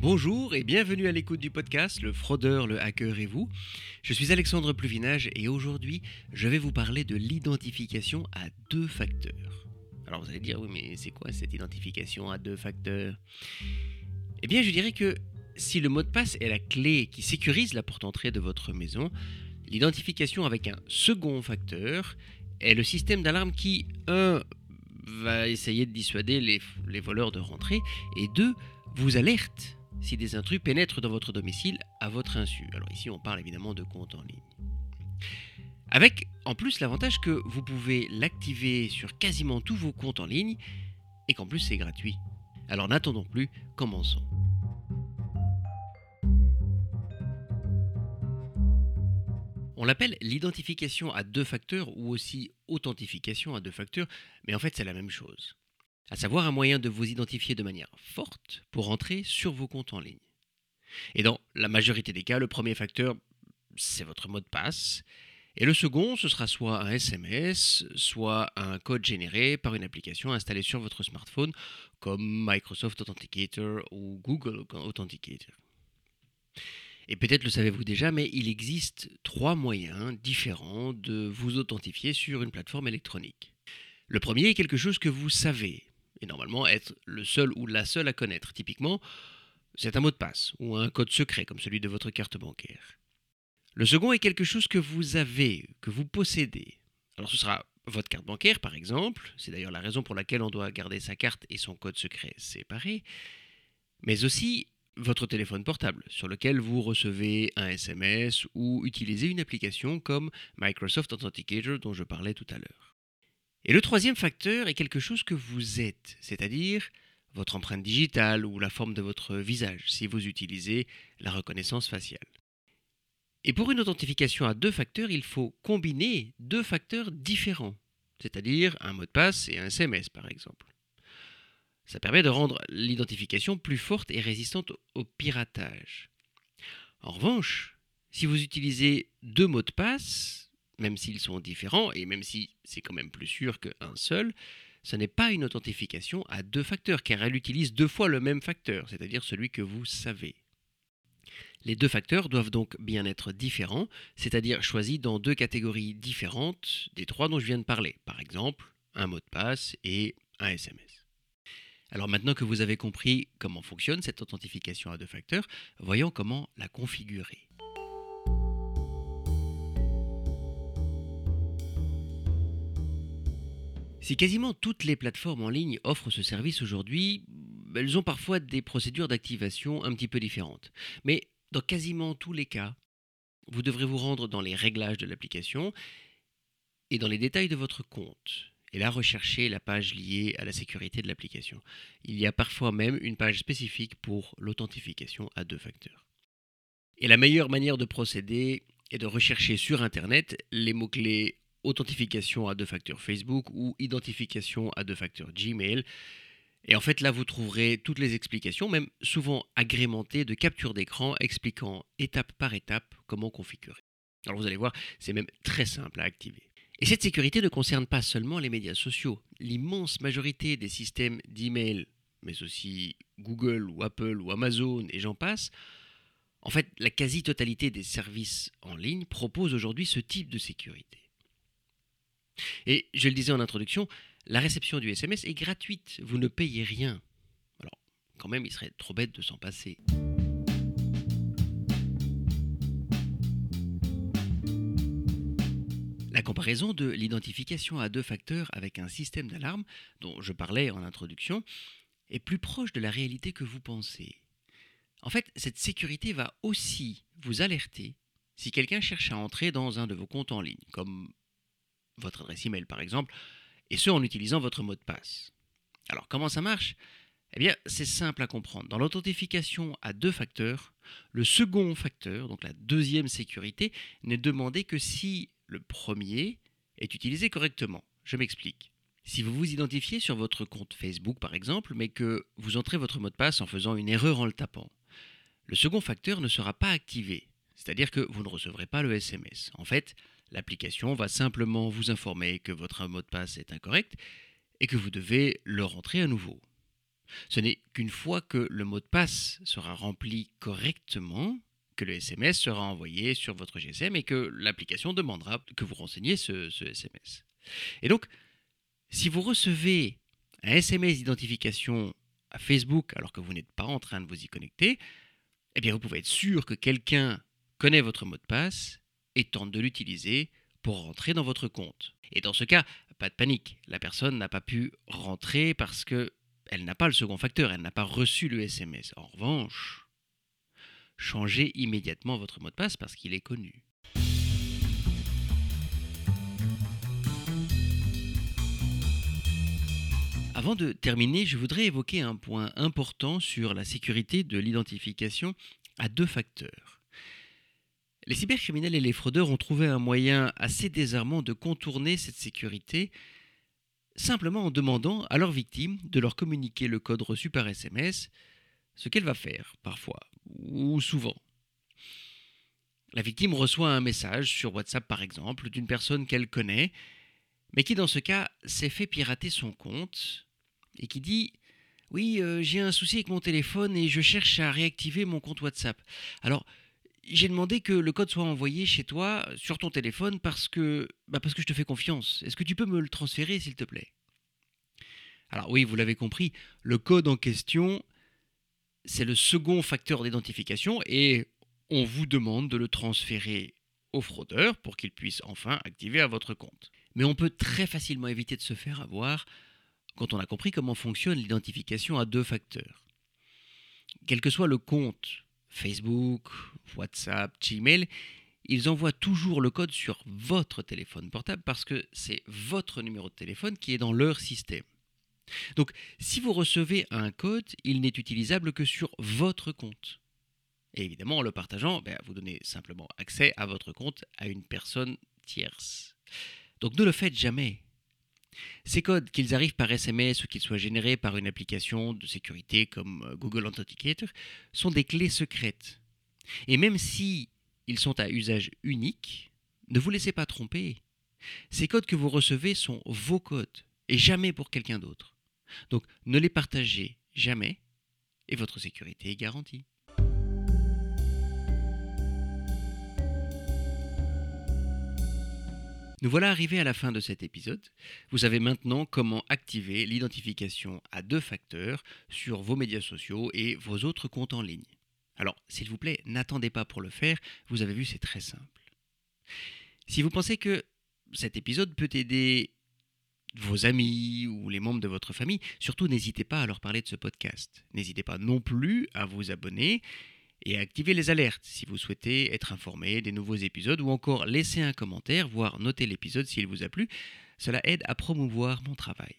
Bonjour et bienvenue à l'écoute du podcast Le fraudeur, le hacker et vous. Je suis Alexandre Pluvinage et aujourd'hui je vais vous parler de l'identification à deux facteurs. Alors vous allez dire oui mais c'est quoi cette identification à deux facteurs? Eh bien je dirais que si le mot de passe est la clé qui sécurise la porte entrée de votre maison, l'identification avec un second facteur est le système d'alarme qui, un, va essayer de dissuader les, les voleurs de rentrer et deux, vous alerte si des intrus pénètrent dans votre domicile à votre insu. Alors ici, on parle évidemment de compte en ligne. Avec en plus l'avantage que vous pouvez l'activer sur quasiment tous vos comptes en ligne et qu'en plus c'est gratuit. Alors n'attendons plus, commençons. On l'appelle l'identification à deux facteurs ou aussi authentification à deux facteurs, mais en fait c'est la même chose à savoir un moyen de vous identifier de manière forte pour entrer sur vos comptes en ligne. Et dans la majorité des cas, le premier facteur, c'est votre mot de passe, et le second, ce sera soit un SMS, soit un code généré par une application installée sur votre smartphone, comme Microsoft Authenticator ou Google Authenticator. Et peut-être le savez-vous déjà, mais il existe trois moyens différents de vous authentifier sur une plateforme électronique. Le premier est quelque chose que vous savez, et normalement être le seul ou la seule à connaître. Typiquement, c'est un mot de passe ou un code secret comme celui de votre carte bancaire. Le second est quelque chose que vous avez, que vous possédez. Alors ce sera votre carte bancaire par exemple, c'est d'ailleurs la raison pour laquelle on doit garder sa carte et son code secret séparés, mais aussi votre téléphone portable sur lequel vous recevez un SMS ou utilisez une application comme Microsoft Authenticator dont je parlais tout à l'heure. Et le troisième facteur est quelque chose que vous êtes, c'est-à-dire votre empreinte digitale ou la forme de votre visage, si vous utilisez la reconnaissance faciale. Et pour une authentification à deux facteurs, il faut combiner deux facteurs différents, c'est-à-dire un mot de passe et un SMS par exemple. Ça permet de rendre l'identification plus forte et résistante au piratage. En revanche, si vous utilisez deux mots de passe, même s'ils sont différents, et même si c'est quand même plus sûr qu'un seul, ce n'est pas une authentification à deux facteurs, car elle utilise deux fois le même facteur, c'est-à-dire celui que vous savez. Les deux facteurs doivent donc bien être différents, c'est-à-dire choisis dans deux catégories différentes des trois dont je viens de parler, par exemple un mot de passe et un SMS. Alors maintenant que vous avez compris comment fonctionne cette authentification à deux facteurs, voyons comment la configurer. Si quasiment toutes les plateformes en ligne offrent ce service aujourd'hui, elles ont parfois des procédures d'activation un petit peu différentes. Mais dans quasiment tous les cas, vous devrez vous rendre dans les réglages de l'application et dans les détails de votre compte. Et là, rechercher la page liée à la sécurité de l'application. Il y a parfois même une page spécifique pour l'authentification à deux facteurs. Et la meilleure manière de procéder est de rechercher sur Internet les mots-clés authentification à deux facteurs Facebook ou identification à deux facteurs Gmail. Et en fait, là, vous trouverez toutes les explications, même souvent agrémentées de captures d'écran expliquant étape par étape comment configurer. Alors vous allez voir, c'est même très simple à activer. Et cette sécurité ne concerne pas seulement les médias sociaux. L'immense majorité des systèmes d'email, mais aussi Google ou Apple ou Amazon et j'en passe, en fait, la quasi-totalité des services en ligne proposent aujourd'hui ce type de sécurité. Et je le disais en introduction, la réception du SMS est gratuite, vous ne payez rien. Alors, quand même, il serait trop bête de s'en passer. La comparaison de l'identification à deux facteurs avec un système d'alarme, dont je parlais en introduction, est plus proche de la réalité que vous pensez. En fait, cette sécurité va aussi vous alerter si quelqu'un cherche à entrer dans un de vos comptes en ligne, comme votre adresse email par exemple, et ce en utilisant votre mot de passe. Alors comment ça marche? Eh bien c'est simple à comprendre. Dans l'authentification à deux facteurs, le second facteur, donc la deuxième sécurité, n'est demandé que si le premier est utilisé correctement. Je m'explique. Si vous vous identifiez sur votre compte Facebook par exemple, mais que vous entrez votre mot de passe en faisant une erreur en le tapant, le second facteur ne sera pas activé, c'est-à-dire que vous ne recevrez pas le SMS. En fait, L'application va simplement vous informer que votre mot de passe est incorrect et que vous devez le rentrer à nouveau. Ce n'est qu'une fois que le mot de passe sera rempli correctement que le SMS sera envoyé sur votre GSM et que l'application demandera que vous renseigniez ce, SMS. Et donc, si vous recevez un SMS d'identification à Facebook alors que vous n'êtes pas en train de vous y connecter, eh bien vous pouvez être sûr que quelqu'un connaît votre mot de passe et tente de l'utiliser pour rentrer dans votre compte. Et dans ce cas, pas de panique, la personne n'a pas pu rentrer parce que elle n'a pas le second facteur, elle n'a pas reçu le SMS. En revanche, changez immédiatement votre mot de passe parce qu'il est connu. Avant de terminer, je voudrais évoquer un point important sur la sécurité de l'identification à deux facteurs. Les cybercriminels et les fraudeurs ont trouvé un moyen assez désarmant de contourner cette sécurité simplement en demandant à leur victime de leur communiquer le code reçu par SMS, ce qu'elle va faire parfois ou souvent. La victime reçoit un message sur WhatsApp par exemple d'une personne qu'elle connaît, mais qui dans ce cas s'est fait pirater son compte et qui dit Oui, euh, j'ai un souci avec mon téléphone et je cherche à réactiver mon compte WhatsApp. Alors, j'ai demandé que le code soit envoyé chez toi sur ton téléphone parce que, bah parce que je te fais confiance. Est-ce que tu peux me le transférer, s'il te plaît? Alors oui, vous l'avez compris, le code en question, c'est le second facteur d'identification et on vous demande de le transférer au fraudeur pour qu'il puisse enfin activer à votre compte. Mais on peut très facilement éviter de se faire avoir quand on a compris comment fonctionne l'identification à deux facteurs. Quel que soit le compte, Facebook, WhatsApp, Gmail, ils envoient toujours le code sur votre téléphone portable parce que c'est votre numéro de téléphone qui est dans leur système. Donc, si vous recevez un code, il n'est utilisable que sur votre compte. Et évidemment, en le partageant, ben, vous donnez simplement accès à votre compte à une personne tierce. Donc, ne le faites jamais. Ces codes, qu'ils arrivent par SMS ou qu'ils soient générés par une application de sécurité comme euh, Google Authenticator, sont des clés secrètes. Et même si ils sont à usage unique, ne vous laissez pas tromper. Ces codes que vous recevez sont vos codes et jamais pour quelqu'un d'autre. Donc ne les partagez jamais et votre sécurité est garantie. Nous voilà arrivés à la fin de cet épisode. Vous savez maintenant comment activer l'identification à deux facteurs sur vos médias sociaux et vos autres comptes en ligne. Alors, s'il vous plaît, n'attendez pas pour le faire, vous avez vu, c'est très simple. Si vous pensez que cet épisode peut aider vos amis ou les membres de votre famille, surtout n'hésitez pas à leur parler de ce podcast. N'hésitez pas non plus à vous abonner et activez les alertes si vous souhaitez être informé des nouveaux épisodes ou encore laisser un commentaire, voire noter l'épisode s'il vous a plu. Cela aide à promouvoir mon travail.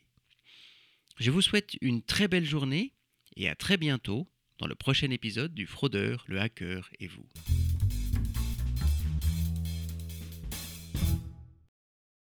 Je vous souhaite une très belle journée et à très bientôt dans le prochain épisode du Fraudeur, le hacker et vous.